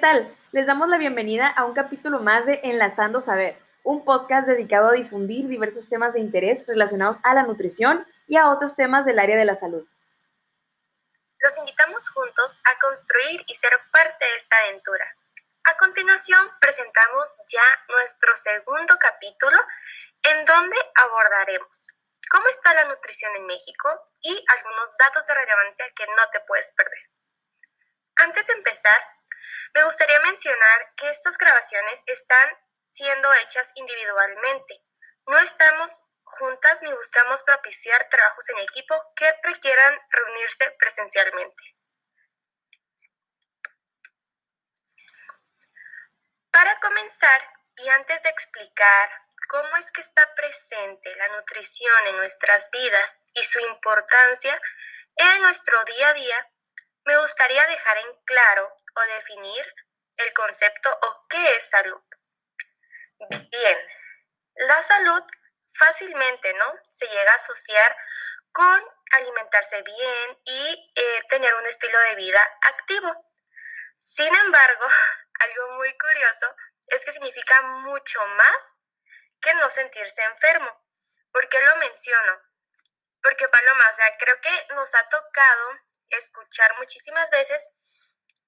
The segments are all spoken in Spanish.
tal? Les damos la bienvenida a un capítulo más de Enlazando Saber, un podcast dedicado a difundir diversos temas de interés relacionados a la nutrición y a otros temas del área de la salud. Los invitamos juntos a construir y ser parte de esta aventura. A continuación, presentamos ya nuestro segundo capítulo en donde abordaremos cómo está la nutrición en México y algunos datos de relevancia que no te puedes perder. Antes de empezar, me gustaría mencionar que estas grabaciones están siendo hechas individualmente. No estamos juntas ni buscamos propiciar trabajos en equipo que requieran reunirse presencialmente. Para comenzar, y antes de explicar cómo es que está presente la nutrición en nuestras vidas y su importancia en nuestro día a día, me gustaría dejar en claro o definir el concepto o qué es salud. Bien, la salud fácilmente, ¿no? Se llega a asociar con alimentarse bien y eh, tener un estilo de vida activo. Sin embargo, algo muy curioso es que significa mucho más que no sentirse enfermo. ¿Por qué lo menciono? Porque Paloma, o sea, creo que nos ha tocado escuchar muchísimas veces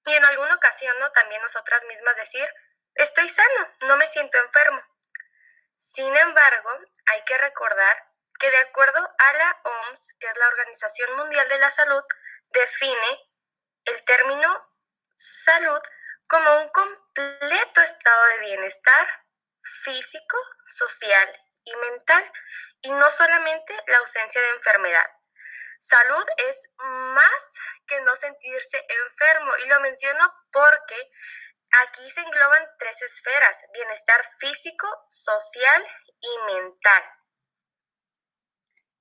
y en alguna ocasión ¿no? también nosotras mismas decir, estoy sano, no me siento enfermo. Sin embargo, hay que recordar que de acuerdo a la OMS, que es la Organización Mundial de la Salud, define el término salud como un completo estado de bienestar físico, social y mental, y no solamente la ausencia de enfermedad. Salud es más que no sentirse enfermo y lo menciono porque aquí se engloban tres esferas, bienestar físico, social y mental.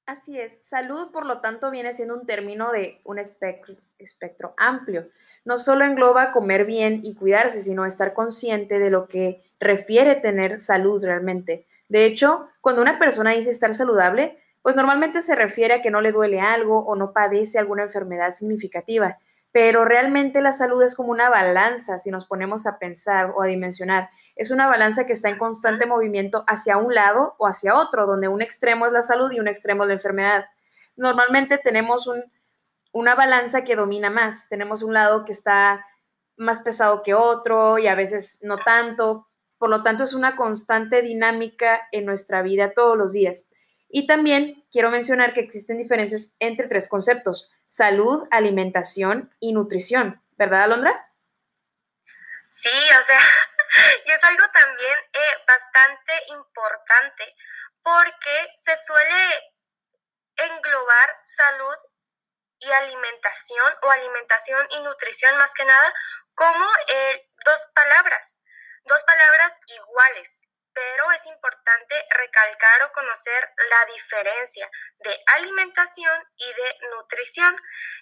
Así es, salud por lo tanto viene siendo un término de un espectro, amplio. No solo engloba comer bien y cuidarse, sino estar consciente de lo que refiere tener salud realmente. De hecho, cuando una persona dice estar saludable, pues normalmente se refiere a que no le duele algo o no padece alguna enfermedad significativa, pero realmente la salud es como una balanza si nos ponemos a pensar o a dimensionar. Es una balanza que está en constante movimiento hacia un lado o hacia otro, donde un extremo es la salud y un extremo es la enfermedad. Normalmente tenemos una balanza que domina más. Tenemos un lado que está más pesado que otro y a veces no tanto. Por lo tanto, es una constante dinámica en nuestra vida todos los días. Y también quiero mencionar que existen diferencias entre tres conceptos, salud, alimentación y nutrición. ¿Verdad, Alondra? Sí, o sea, y es algo también eh, bastante importante porque se suele englobar salud y alimentación o alimentación y nutrición más que nada como eh, dos palabras, dos palabras iguales pero es importante recalcar o conocer la diferencia de alimentación y de nutrición,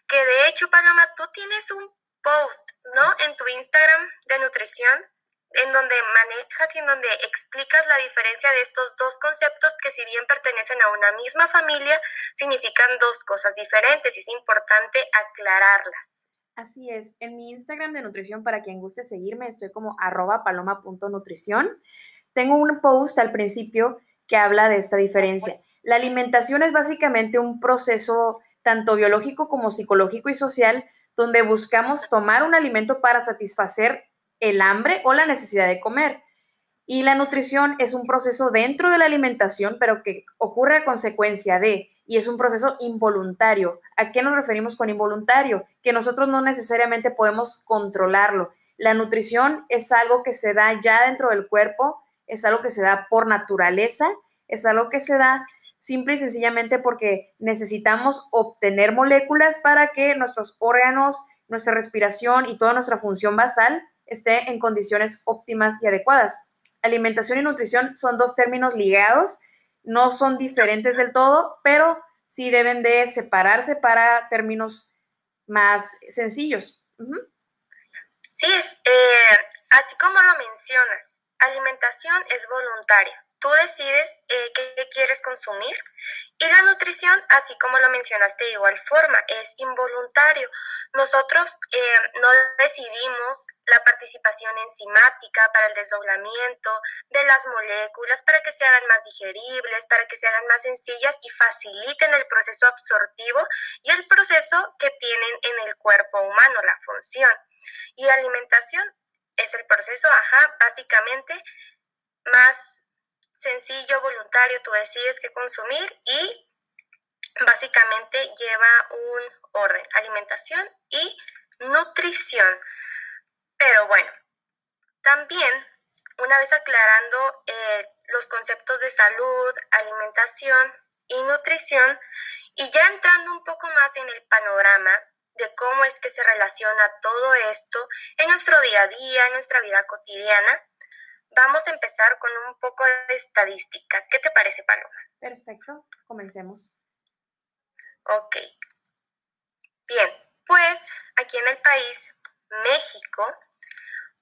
que de hecho, Paloma, tú tienes un post, ¿no? En tu Instagram de nutrición, en donde manejas y en donde explicas la diferencia de estos dos conceptos que si bien pertenecen a una misma familia, significan dos cosas diferentes y es importante aclararlas. Así es, en mi Instagram de nutrición, para quien guste seguirme, estoy como arroba paloma.nutrición. Tengo un post al principio que habla de esta diferencia. La alimentación es básicamente un proceso tanto biológico como psicológico y social donde buscamos tomar un alimento para satisfacer el hambre o la necesidad de comer. Y la nutrición es un proceso dentro de la alimentación, pero que ocurre a consecuencia de, y es un proceso involuntario. ¿A qué nos referimos con involuntario? Que nosotros no necesariamente podemos controlarlo. La nutrición es algo que se da ya dentro del cuerpo, es algo que se da por naturaleza, es algo que se da simple y sencillamente porque necesitamos obtener moléculas para que nuestros órganos, nuestra respiración y toda nuestra función basal esté en condiciones óptimas y adecuadas. Alimentación y nutrición son dos términos ligados, no son diferentes del todo, pero sí deben de separarse para términos más sencillos. Sí, eh, así como lo mencionas, alimentación es voluntaria. Tú decides eh, qué, quieres consumir y la nutrición, así como lo mencionaste de igual forma, es involuntario. Nosotros eh, no decidimos la participación enzimática para el desdoblamiento de las moléculas, para que se hagan más digeribles, para que se hagan más sencillas y faciliten el proceso absortivo y el proceso que tienen en el cuerpo humano, la función. Y alimentación es el proceso, ajá, básicamente más sencillo, voluntario, tú decides qué consumir y básicamente lleva un orden, alimentación y nutrición. Pero bueno, también una vez aclarando eh, los conceptos de salud, alimentación y nutrición, y ya entrando un poco más en el panorama de cómo es que se relaciona todo esto en nuestro día a día, en nuestra vida cotidiana, Vamos a empezar con un poco de estadísticas. ¿Qué te parece, Paloma? Perfecto, comencemos. Ok. Bien, pues aquí en el país, México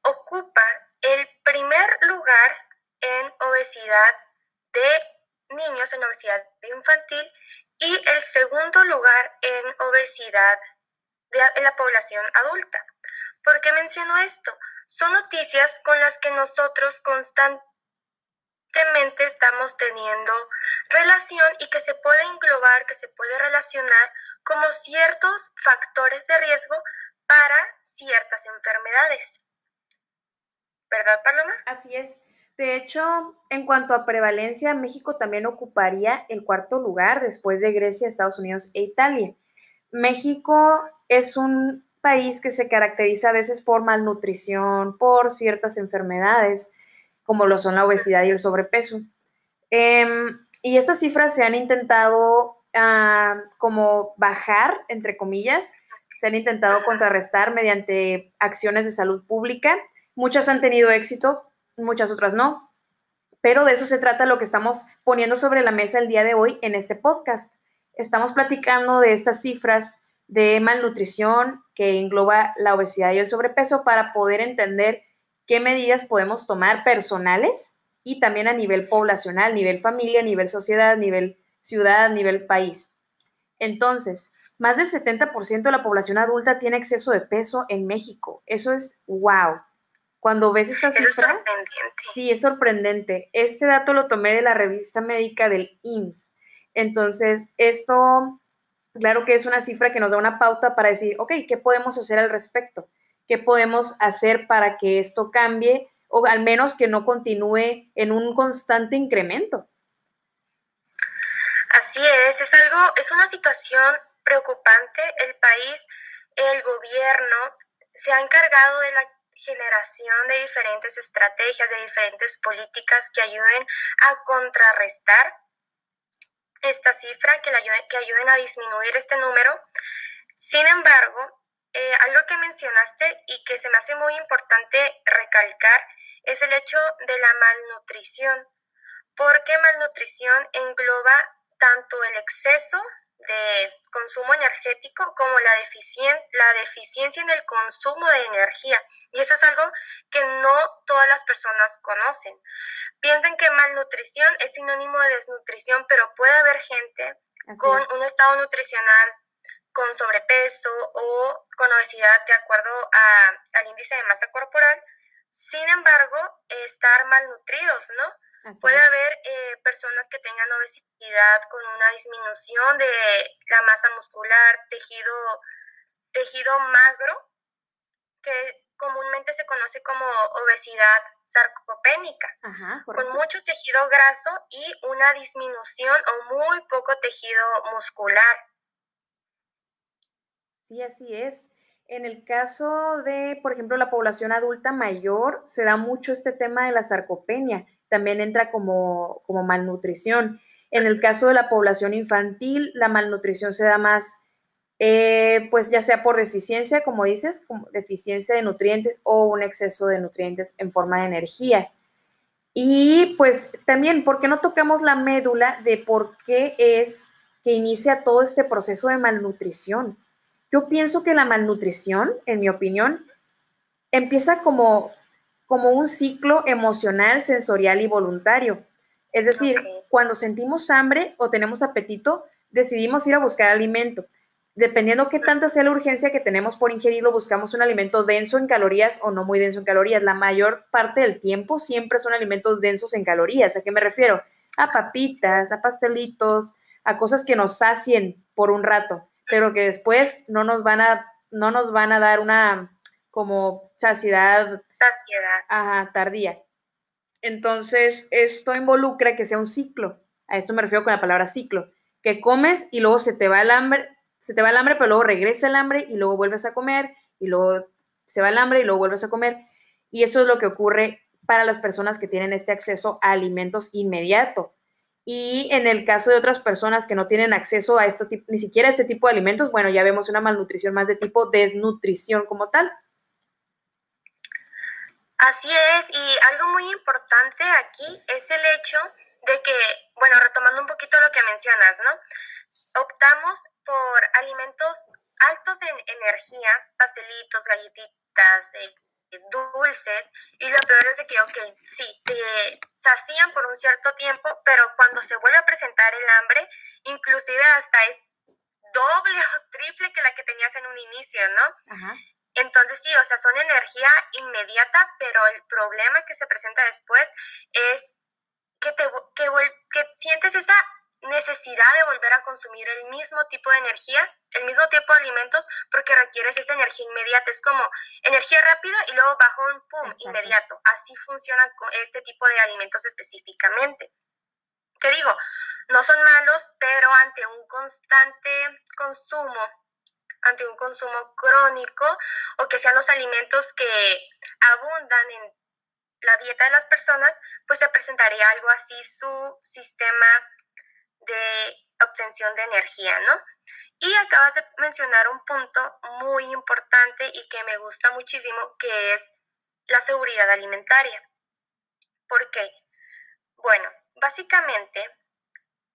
ocupa el primer lugar en obesidad de niños, en obesidad infantil, y el segundo lugar en obesidad de, en la población adulta. ¿Por qué menciono esto? son noticias con las que nosotros constantemente estamos teniendo relación y que se puede englobar, que se puede relacionar como ciertos factores de riesgo para ciertas enfermedades. ¿Verdad, Paloma? Así es. De hecho, en cuanto a prevalencia, México también ocuparía el cuarto lugar después de Grecia, Estados Unidos e Italia. México es un país que se caracteriza a veces por malnutrición, por ciertas enfermedades, como lo son la obesidad y el sobrepeso. Em, y estas cifras se han intentado ah, como bajar, entre comillas, se han intentado contrarrestar mediante acciones de salud pública. Muchas han tenido éxito, muchas otras no. Pero de eso se trata lo que estamos poniendo sobre la mesa el día de hoy en este podcast. Estamos platicando de estas cifras de malnutrición que engloba la obesidad y el sobrepeso para poder entender qué medidas podemos tomar personales y también a nivel poblacional, nivel familia, nivel sociedad, nivel ciudad, nivel país. Entonces, más del 70% de la población adulta tiene exceso de peso en México. Eso es wow. Cuando ves esta cifra, sí, es sorprendente. Este dato lo tomé de la revista médica del IMSS. Entonces, esto claro que es una cifra que nos da una pauta para decir, ok, ¿qué podemos hacer al respecto? ¿Qué podemos hacer para que esto cambie o al menos que no continúe en un constante incremento? Así es, es algo, es una situación preocupante. El país, el gobierno se ha encargado de la generación de diferentes estrategias, de diferentes políticas que ayuden a contrarrestar esta cifra, que, que ayuden a disminuir este número. Sin embargo, eh, algo que mencionaste y que se me hace muy importante recalcar es el hecho de la malnutrición, porque malnutrición engloba tanto el exceso de consumo energético como la, la deficiencia en el consumo de energía. Y eso es algo que no todas las personas conocen. Piensen que malnutrición es sinónimo de desnutrición, pero puede haber gente con un estado nutricional con sobrepeso o con obesidad de acuerdo al índice de masa corporal, sin embargo, estar malnutridos, ¿no? Puede haber eh, personas que tengan obesidad con una disminución de la masa muscular, tejido, tejido magro, que comúnmente se conoce como obesidad sarcopénica, con mucho tejido graso y una disminución o muy poco tejido muscular. Sí, así es. En el caso de, por ejemplo, la población adulta mayor, se da mucho este tema de la sarcopenia también entra como, malnutrición. En el caso de la población infantil, la malnutrición se da más, eh, pues ya sea por deficiencia, como dices, como deficiencia de nutrientes o un exceso de nutrientes en forma de energía. Y pues también, ¿por qué no tocamos la médula de por qué es que inicia todo este proceso de malnutrición? Yo pienso que la malnutrición, en mi opinión, empieza como como un ciclo emocional, sensorial y voluntario. Es decir, cuando sentimos hambre o tenemos apetito, decidimos ir a buscar alimento. Dependiendo qué tanta sea la urgencia que tenemos por ingerirlo, buscamos un alimento denso en calorías o no muy denso en calorías. La mayor parte del tiempo siempre son alimentos densos en calorías. ¿A qué me refiero? A papitas, a pastelitos, a cosas que nos sacien por un rato, pero que después no nos van a, no nos van a dar una como saciedad. Saciedad. tardía. Entonces, esto involucra que sea un ciclo. A esto me refiero con la palabra ciclo. Que comes y luego se te va el hambre, se te va el hambre, pero luego regresa el hambre y luego vuelves a comer y luego se va el hambre y luego vuelves a comer. Y eso es lo que ocurre para las personas que tienen este acceso a alimentos inmediato. Y en el caso de otras personas que no tienen acceso a esto, ni siquiera a este tipo de alimentos, bueno, ya vemos una malnutrición más de tipo desnutrición como tal. Así es, y algo muy importante aquí es el hecho de que, bueno, retomando un poquito lo que mencionas, ¿no? Optamos por alimentos altos en energía, pastelitos, galletitas, dulces, y lo peor es de que, ok, sí, te sacían por un cierto tiempo, pero cuando se vuelve a presentar el hambre, inclusive hasta es doble o triple que la que tenías en un inicio, ¿no? Entonces sí, o sea, son energía inmediata, pero el problema que se presenta después es que, te, que, que sientes esa necesidad de volver a consumir el mismo tipo de energía, el mismo tipo de alimentos, porque requieres esa energía inmediata. Es como energía rápida y luego bajo un pum, inmediato. Así funcionan este tipo de alimentos específicamente. Que digo, no son malos, pero ante un constante consumo ante un consumo crónico o que sean los alimentos que abundan en la dieta de las personas, pues se presentaría algo así su sistema de obtención de energía, ¿no? Y acabas de mencionar un punto muy importante y que me gusta muchísimo, que es la seguridad alimentaria. ¿Por qué? Bueno, básicamente,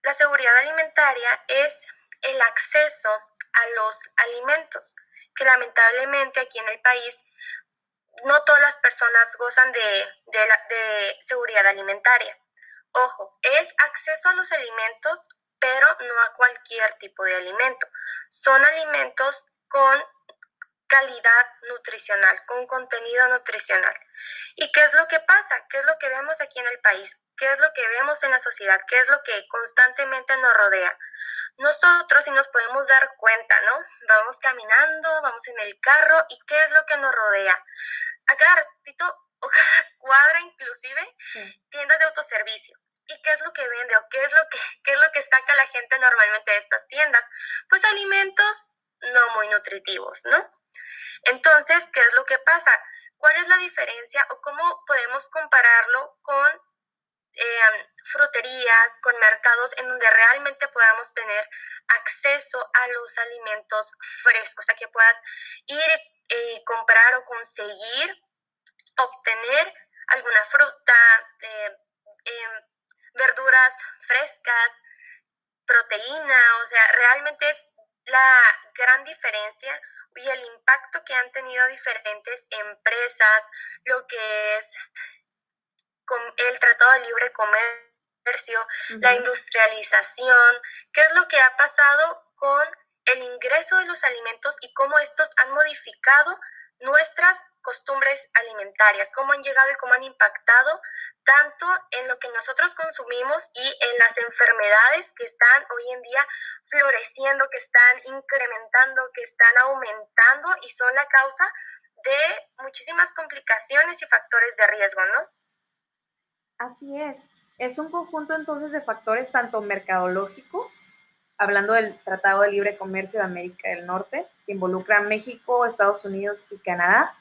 la seguridad alimentaria es el acceso a los alimentos, que lamentablemente aquí en el país no todas las personas gozan de, de, seguridad alimentaria. Ojo, es acceso a los alimentos, pero no a cualquier tipo de alimento. Son alimentos con calidad nutricional, con contenido nutricional. ¿Y qué es lo que pasa? ¿Qué es lo que vemos aquí en el país? ¿Qué es lo que vemos en la sociedad? ¿Qué es lo que constantemente nos rodea? Nosotros, si nos podemos dar cuenta, ¿no? Vamos caminando, vamos en el carro y ¿qué es lo que nos rodea? A cada ratito o cada cuadra inclusive, tiendas de autoservicio. ¿Y qué es lo que vende o qué es lo que, qué es lo que saca la gente normalmente de estas tiendas? Pues alimentos no muy nutritivos, ¿no? Entonces, ¿qué es lo que pasa? ¿Cuál es la diferencia o cómo podemos compararlo con con mercados en donde realmente podamos tener acceso a los alimentos frescos, o sea, que puedas ir y eh, comprar o conseguir, obtener alguna fruta, eh, em, verduras frescas, proteína, o sea, realmente es la gran diferencia y el impacto que han tenido diferentes empresas, lo que es el Tratado de Libre Comercio, la industrialización, qué es lo que ha pasado con el ingreso de los alimentos y cómo estos han modificado nuestras costumbres alimentarias, cómo han llegado y cómo han impactado tanto en lo que nosotros consumimos y en las enfermedades que están hoy en día floreciendo, que están incrementando, que están aumentando y son la causa de muchísimas complicaciones y factores de riesgo, ¿no? Así es. Es un conjunto entonces de factores tanto mercadológicos, hablando del Tratado de Libre Comercio de América del Norte, que involucra a México, Estados Unidos y Canadá,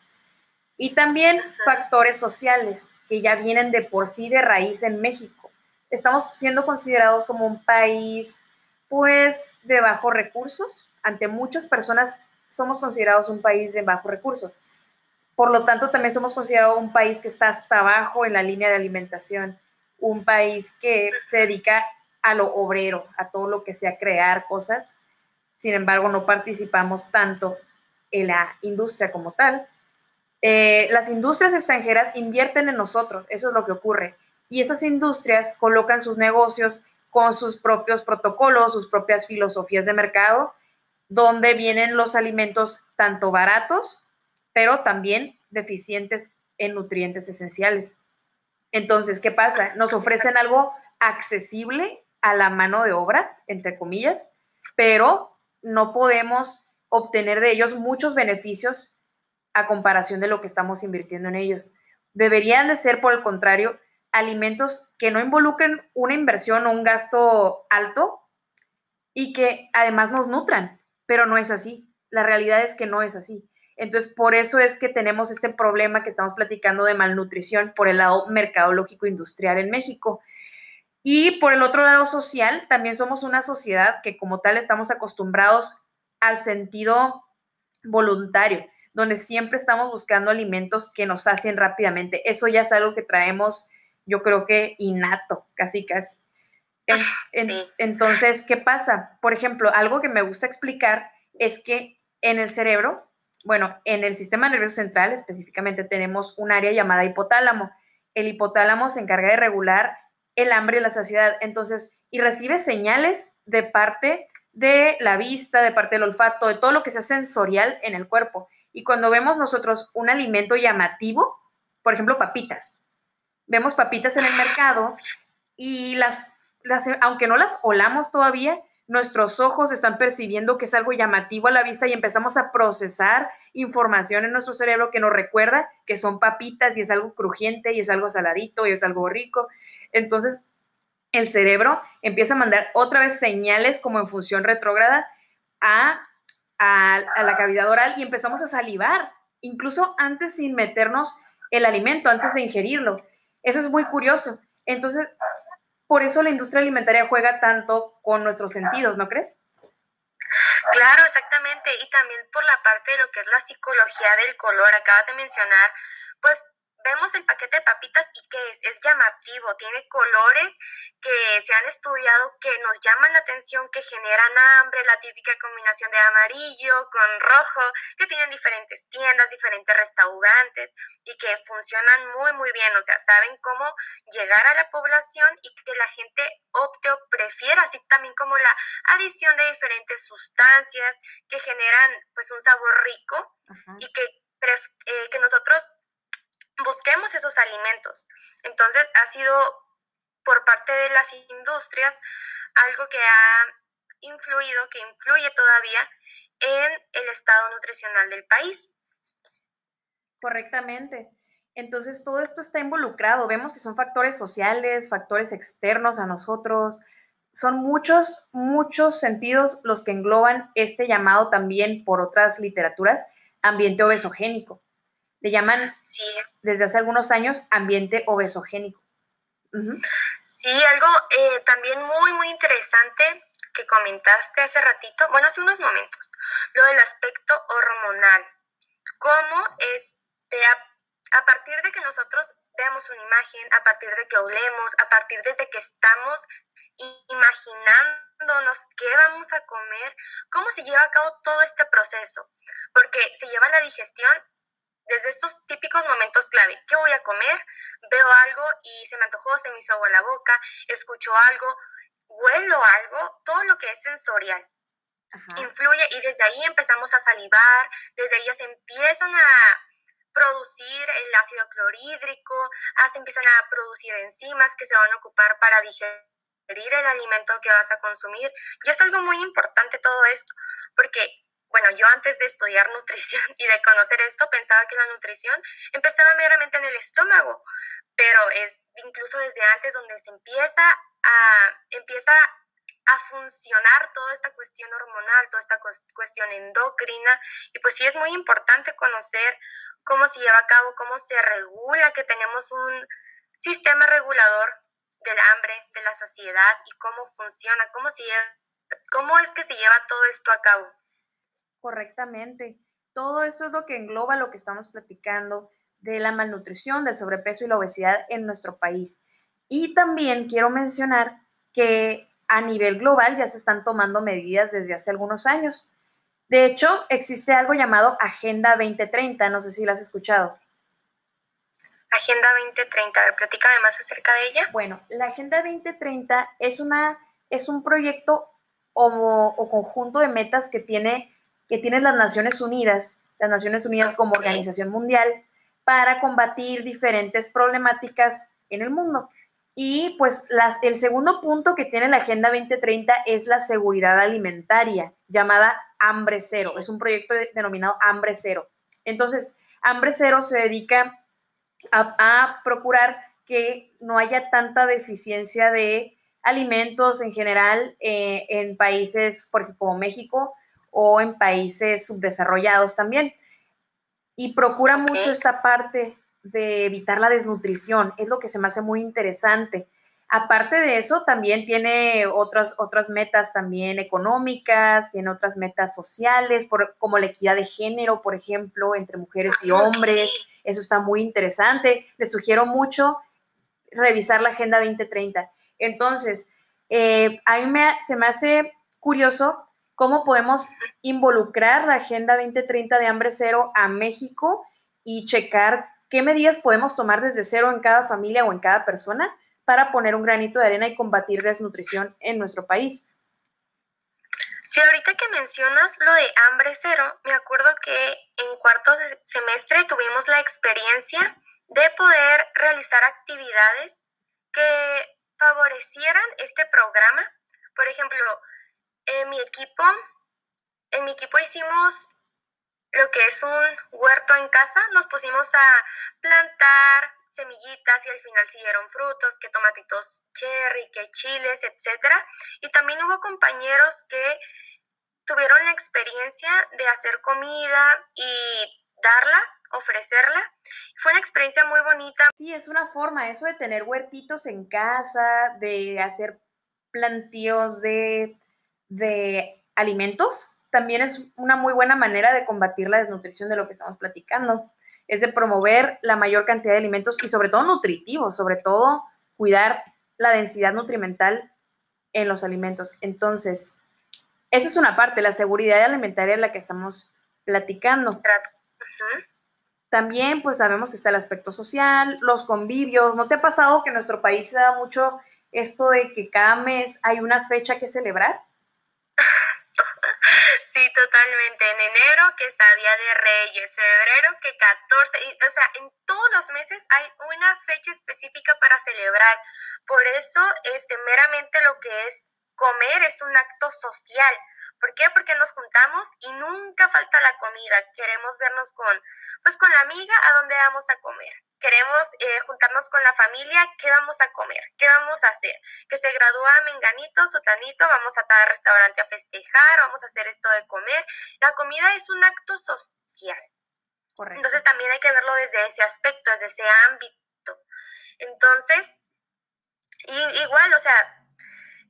y también factores sociales que ya vienen de por sí de raíz en México. Estamos siendo considerados como un país, pues, de bajos recursos. Ante muchas personas somos considerados un país de bajos recursos. Por lo tanto, también somos considerados un país que está hasta abajo en la línea de alimentación, un país que se dedica a lo obrero, a todo lo que sea crear cosas. Sin embargo, no participamos tanto en la industria como tal. Eh, las industrias extranjeras invierten en nosotros, eso es lo que ocurre. Y esas industrias colocan sus negocios con sus propios protocolos, sus propias filosofías de mercado, donde vienen los alimentos tanto baratos, pero también deficientes en nutrientes esenciales. Entonces, ¿qué pasa? Nos ofrecen algo accesible a la mano de obra, entre comillas, pero no podemos obtener de ellos muchos beneficios a comparación de lo que estamos invirtiendo en ellos. Deberían de ser, por el contrario, alimentos que no involucren una inversión o un gasto alto y que además nos nutran, pero no es así. La realidad es que no es así. Entonces, por eso es que tenemos este problema que estamos platicando de malnutrición por el lado mercadológico industrial en México. Y por el otro lado social, también somos una sociedad que como tal estamos acostumbrados al sentido voluntario, donde siempre estamos buscando alimentos que nos sacien rápidamente. Eso ya es algo que traemos yo creo que innato, casi casi. entonces, ¿qué pasa? Por ejemplo, algo que me gusta explicar es que en el cerebro, bueno, en el sistema nervioso central específicamente tenemos un área llamada hipotálamo. El hipotálamo se encarga de regular el hambre y la saciedad, entonces, y recibe señales de parte de la vista, de parte del olfato, de todo lo que sea sensorial en el cuerpo. Y cuando vemos nosotros un alimento llamativo, por ejemplo, papitas, vemos papitas en el mercado y las, aunque no las olamos todavía, nuestros ojos están percibiendo que es algo llamativo a la vista y empezamos a procesar información en nuestro cerebro que nos recuerda que son papitas y es algo crujiente y es algo saladito y es algo rico. Entonces, el cerebro empieza a mandar otra vez señales como en función retrógrada a, a la cavidad oral y empezamos a salivar, incluso antes sin meternos el alimento, antes de ingerirlo. Eso es muy curioso. Entonces, por eso la industria alimentaria juega tanto con nuestros sentidos, ¿no crees? Claro, exactamente. Y también por la parte de lo que es la psicología del color, acabas de mencionar, pues vemos el paquete de papitas y que es, es, llamativo, tiene colores que se han estudiado que nos llaman la atención, que generan hambre, la típica combinación de amarillo con rojo, que tienen diferentes tiendas, diferentes restaurantes y que funcionan muy, muy bien, o sea, saben cómo llegar a la población y que la gente opte o prefiera, así también como la adición de diferentes sustancias que generan pues un sabor rico y que, eh, que nosotros busquemos esos alimentos. Entonces ha sido por parte de las industrias algo que ha influido, que influye todavía en el estado nutricional del país. Correctamente. Entonces todo esto está involucrado. Vemos que son factores sociales, factores externos a nosotros. Son muchos, muchos sentidos los que engloban este llamado también por otras literaturas ambiente obesogénico le llaman desde hace algunos años ambiente obesogénico. Sí, algo eh, también muy, muy interesante que comentaste hace ratito, bueno, hace unos momentos, lo del aspecto hormonal. Cómo este, a, a partir de que nosotros veamos una imagen, a partir de que olemos, a partir desde que estamos imaginándonos qué vamos a comer, cómo se lleva a cabo todo este proceso, porque se lleva la digestión desde estos típicos momentos clave, ¿qué voy a comer? Veo algo y se me antojó, se me hizo agua la boca, escucho algo, huelo algo, todo lo que es sensorial. Influye y desde ahí empezamos a salivar, desde ahí ya se empiezan a producir el ácido clorhídrico, ah, se empiezan a producir enzimas que se van a ocupar para digerir el alimento que vas a consumir. Y es algo muy importante todo esto, porque bueno, yo antes de estudiar nutrición y de conocer esto pensaba que la nutrición empezaba meramente en el estómago, pero es incluso desde antes donde se empieza a, empieza a funcionar toda esta cuestión hormonal, toda esta cuestión endocrina, y pues sí es muy importante conocer cómo se lleva a cabo, cómo se regula, que tenemos un sistema regulador del hambre, de la saciedad y cómo funciona, cómo, se cómo es que se lleva todo esto a cabo. Correctamente. Todo esto es lo que engloba lo que estamos platicando de la malnutrición, del sobrepeso y la obesidad en nuestro país. Y también quiero mencionar que a nivel global ya se están tomando medidas desde hace algunos años. De hecho, existe algo llamado Agenda 2030, no sé si la has escuchado. Agenda 2030, a ver, platícame más acerca de ella. Bueno, la Agenda 2030 es, una, es un proyecto o, conjunto de metas que tiene, que tienen las Naciones Unidas, las Naciones Unidas como organización mundial, para combatir diferentes problemáticas en el mundo. Y pues las, el segundo punto que tiene la Agenda 2030 es la seguridad alimentaria, llamada Hambre Cero. Es un proyecto denominado Hambre Cero. Entonces, Hambre Cero se dedica a, procurar que no haya tanta deficiencia de alimentos en general eh, en países por como México o en países subdesarrollados también. Y procura mucho esta parte de evitar la desnutrición. Es lo que se me hace muy interesante. Aparte de eso, también tiene otras, otras metas también económicas, tiene otras metas sociales, como la equidad de género, por ejemplo, entre mujeres y hombres. Eso está muy interesante. Les sugiero mucho revisar la Agenda 2030. Entonces, eh, a mí me, se me hace curioso cómo podemos involucrar la Agenda 2030 de hambre cero a México y checar ¿Qué medidas podemos tomar desde cero en cada familia o en cada persona para poner un granito de arena y combatir desnutrición en nuestro país? Sí, ahorita que mencionas lo de hambre cero, me acuerdo que en cuarto semestre tuvimos la experiencia de poder realizar actividades que favorecieran este programa. Por ejemplo, en mi equipo, en mi equipo hicimos lo que es un huerto en casa, nos pusimos a plantar semillitas y al final siguieron frutos, que tomatitos cherry, que chiles, etcétera. Y también hubo compañeros que tuvieron la experiencia de hacer comida y darla, ofrecerla. Fue una experiencia muy bonita. Sí, es una forma, eso de tener huertitos en casa, de hacer plantíos de, de alimentos, también es una muy buena manera de combatir la desnutrición de lo que estamos platicando. Es de promover la mayor cantidad de alimentos y sobre todo nutritivos, sobre todo cuidar la densidad nutrimental en los alimentos. Entonces, esa es una parte, la seguridad alimentaria en la que estamos platicando. También, pues sabemos que está el aspecto social, los convivios. ¿No te ha pasado que en nuestro país se da mucho esto de que cada mes hay una fecha que celebrar? Sí, totalmente. En enero que está Día de Reyes, febrero que 14, o sea, en todos los meses hay una fecha específica para celebrar. Por eso, este, meramente lo que es comer es un acto social. ¿Por qué? Porque nos juntamos y nunca falta la comida. Queremos vernos con, pues, con la amiga a dónde vamos a comer queremos eh, juntarnos con la familia, ¿qué vamos a comer? ¿Qué vamos a hacer? Que se gradúa Menganito, Sotanito, vamos a tal restaurante a festejar, vamos a hacer esto de comer. La comida es un acto social. Correcto. Entonces también hay que verlo desde ese aspecto, desde ese ámbito. Entonces, igual, o sea,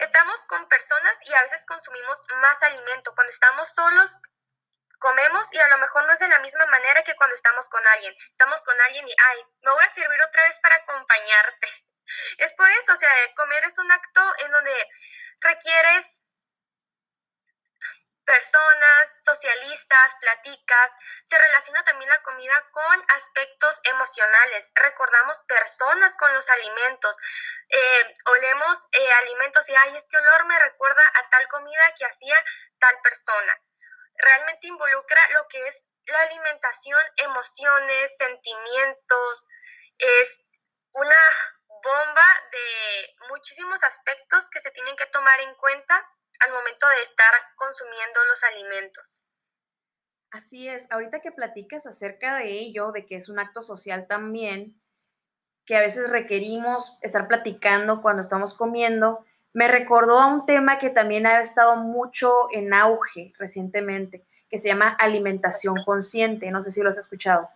estamos con personas y a veces consumimos más alimento. Cuando estamos solos, comemos y a lo mejor no es de la misma manera que cuando estamos con alguien. Estamos con alguien y, ay, me voy a servir otra vez para acompañarte. Es por eso, o sea, comer es un acto en donde requieres personas, socialistas, platicas. Se relaciona también la comida con aspectos emocionales. Recordamos personas con los alimentos. Eh, olemos eh, alimentos y, ay, este olor me recuerda a tal comida que hacía tal persona realmente involucra lo que es la alimentación, emociones, sentimientos, es una bomba de muchísimos aspectos que se tienen que tomar en cuenta al momento de estar consumiendo los alimentos. Así es, ahorita que platicas acerca de ello, de que es un acto social también, que a veces requerimos estar platicando cuando estamos comiendo, me recordó a un tema que también ha estado mucho en auge recientemente, que se llama alimentación consciente. No sé si lo has escuchado.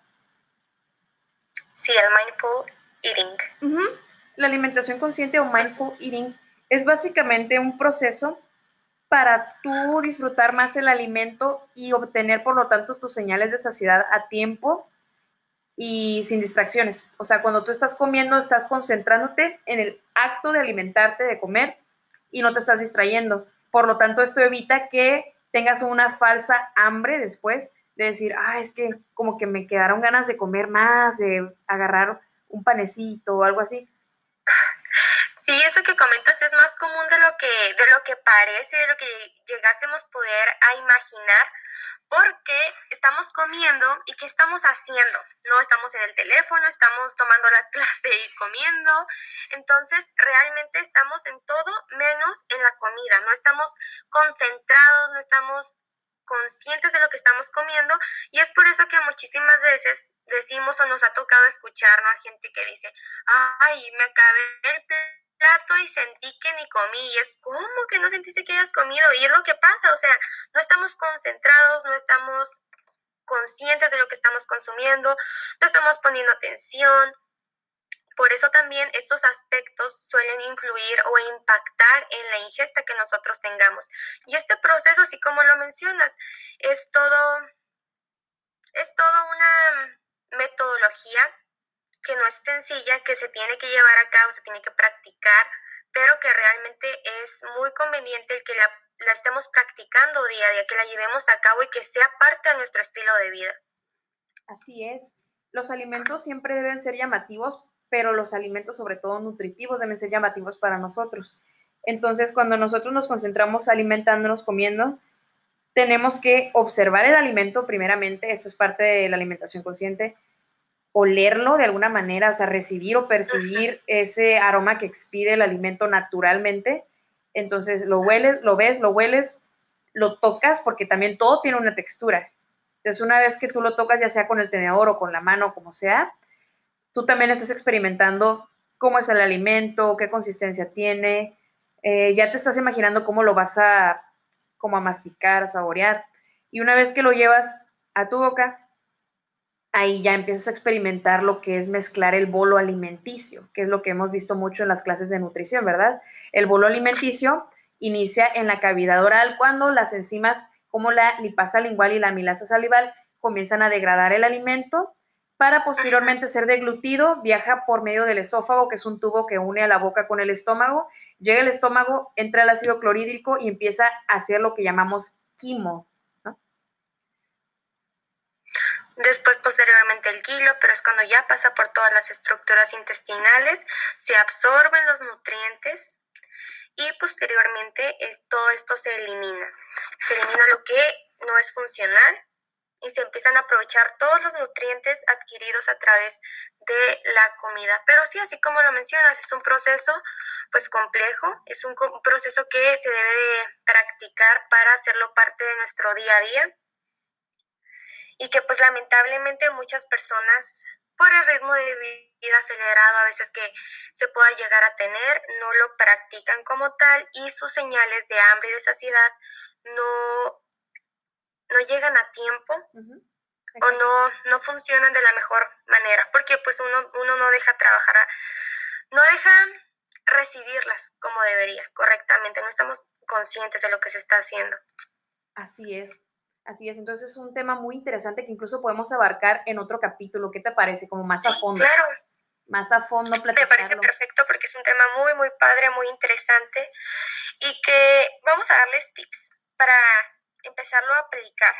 Sí, el mindful eating. La alimentación consciente o mindful eating es básicamente un proceso para tú disfrutar más el alimento y obtener, por lo tanto, tus señales de saciedad a tiempo y sin distracciones. O sea, cuando tú estás comiendo, estás concentrándote en el acto de alimentarte, de comer, y no te estás distrayendo. Por lo tanto, esto evita que tengas una falsa hambre después de decir, ah, es que como que me quedaron ganas de comer más, de agarrar un panecito o algo así. Sí, eso que comentas es más común de lo que, de lo que parece, de lo que llegásemos poder a imaginar, porque estamos comiendo y ¿qué estamos haciendo? No estamos en el teléfono, estamos tomando la clase y comiendo, entonces realmente estamos en todo menos en la comida, no estamos concentrados, no estamos conscientes de lo que estamos comiendo. Y es por eso que muchísimas veces decimos o nos ha tocado escuchar a gente que dice, ay, me acabé el plato y sentí que ni comí. Y es como que no sentiste que hayas comido. Y es lo que pasa, o sea, no estamos concentrados, no estamos conscientes de lo que estamos consumiendo, no estamos poniendo atención. Por eso también estos aspectos suelen influir o impactar en la ingesta que nosotros tengamos. Y este proceso, así como lo mencionas, es todo, es toda una metodología que no es sencilla, que se tiene que llevar a cabo, se tiene que practicar, pero que realmente es muy conveniente el que la, estemos practicando día a día, que la llevemos a cabo y que sea parte de nuestro estilo de vida. Así es. Los alimentos siempre deben ser llamativos, pero los alimentos, sobre todo nutritivos, deben ser llamativos para nosotros. Entonces, cuando nosotros nos concentramos alimentándonos, comiendo, tenemos que observar el alimento primeramente, esto es parte de la alimentación consciente, olerlo de alguna manera, o sea, recibir o percibir ese aroma que expide el alimento naturalmente. Entonces lo hueles, lo ves, lo hueles, lo tocas, porque también todo tiene una textura. Entonces una vez que tú lo tocas, ya sea con el tenedor o con la mano, como sea, tú también estás experimentando cómo es el alimento, qué consistencia tiene, eh, ya te estás imaginando cómo lo vas a, como a masticar, a saborear. Y una vez que lo llevas a tu boca, ahí ya empiezas a experimentar lo que es mezclar el bolo alimenticio, que es lo que hemos visto mucho en las clases de nutrición, ¿verdad? El bolo alimenticio inicia en la cavidad oral cuando las enzimas como la lipasa lingual y la amilasa salival comienzan a degradar el alimento para posteriormente ser deglutido, viaja por medio del esófago, que es un tubo que une a la boca con el estómago, llega al estómago, entra el ácido clorhídrico y empieza a hacer lo que llamamos quimo, Después, posteriormente, el kilo, pero es cuando ya pasa por todas las estructuras intestinales, se absorben los nutrientes y posteriormente todo esto se elimina. Se elimina lo que no es funcional y se empiezan a aprovechar todos los nutrientes adquiridos a través de la comida. Pero sí, así como lo mencionas, es un proceso pues complejo, es un proceso que se debe de practicar para hacerlo parte de nuestro día a día y que pues lamentablemente muchas personas por el ritmo de vida acelerado a veces que se pueda llegar a tener, no lo practican como tal y sus señales de hambre y de saciedad no, no llegan a tiempo o no, no funcionan de la mejor manera, porque pues uno, uno no deja trabajar, no deja recibirlas como debería, correctamente, no estamos conscientes de lo que se está haciendo. Así es, Así es, entonces es un tema muy interesante que incluso podemos abarcar en otro capítulo. ¿Qué te parece? Como más a fondo. Claro. Más a fondo platicarlo. Me parece perfecto porque es un tema muy, muy padre, muy interesante y que vamos a darles tips para empezarlo a aplicar.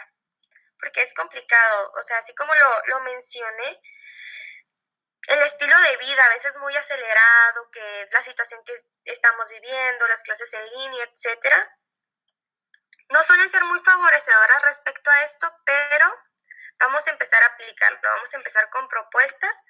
Porque es complicado, o sea, así como lo, lo mencioné, el estilo de vida a veces muy acelerado, que la situación que estamos viviendo, las clases en línea, etcétera, no suelen ser muy favorecedoras respecto a esto, pero vamos a empezar a aplicarlo. Vamos a empezar con propuestas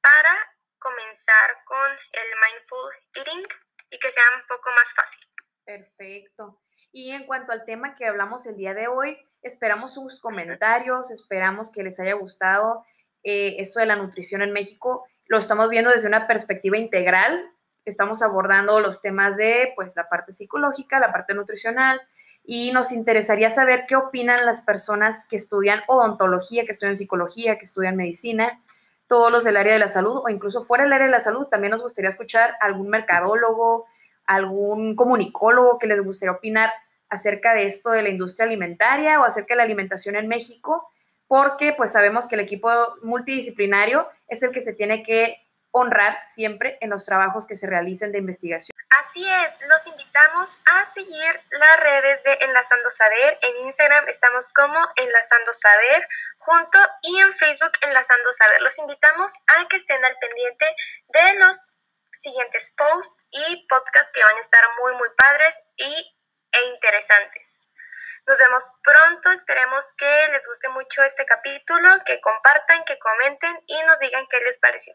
para comenzar con el mindful eating y que sea un poco más fácil. Perfecto. Y en cuanto al tema que hablamos el día de hoy, esperamos sus comentarios, esperamos que les haya gustado eh, esto de la nutrición en México. Lo estamos viendo desde una perspectiva integral. Estamos abordando los temas de pues la parte psicológica, la parte nutricional, y nos interesaría saber qué opinan las personas que estudian odontología, que estudian psicología, que estudian medicina, todos los del área de la salud o incluso fuera del área de la salud. También nos gustaría escuchar algún mercadólogo, algún comunicólogo que les gustaría opinar acerca de esto de la industria alimentaria o acerca de la alimentación en México, porque pues sabemos que el equipo multidisciplinario es el que se tiene que honrar siempre en los trabajos que se realicen de investigación. Así es, los invitamos a seguir las redes de Enlazando Saber. En Instagram estamos como Enlazando Saber junto y en Facebook Enlazando Saber. Los invitamos a que estén al pendiente de los siguientes posts y podcasts que van a estar muy, muy padres y, e interesantes. Nos vemos pronto, esperemos que les guste mucho este capítulo, que compartan, que comenten y nos digan qué les pareció.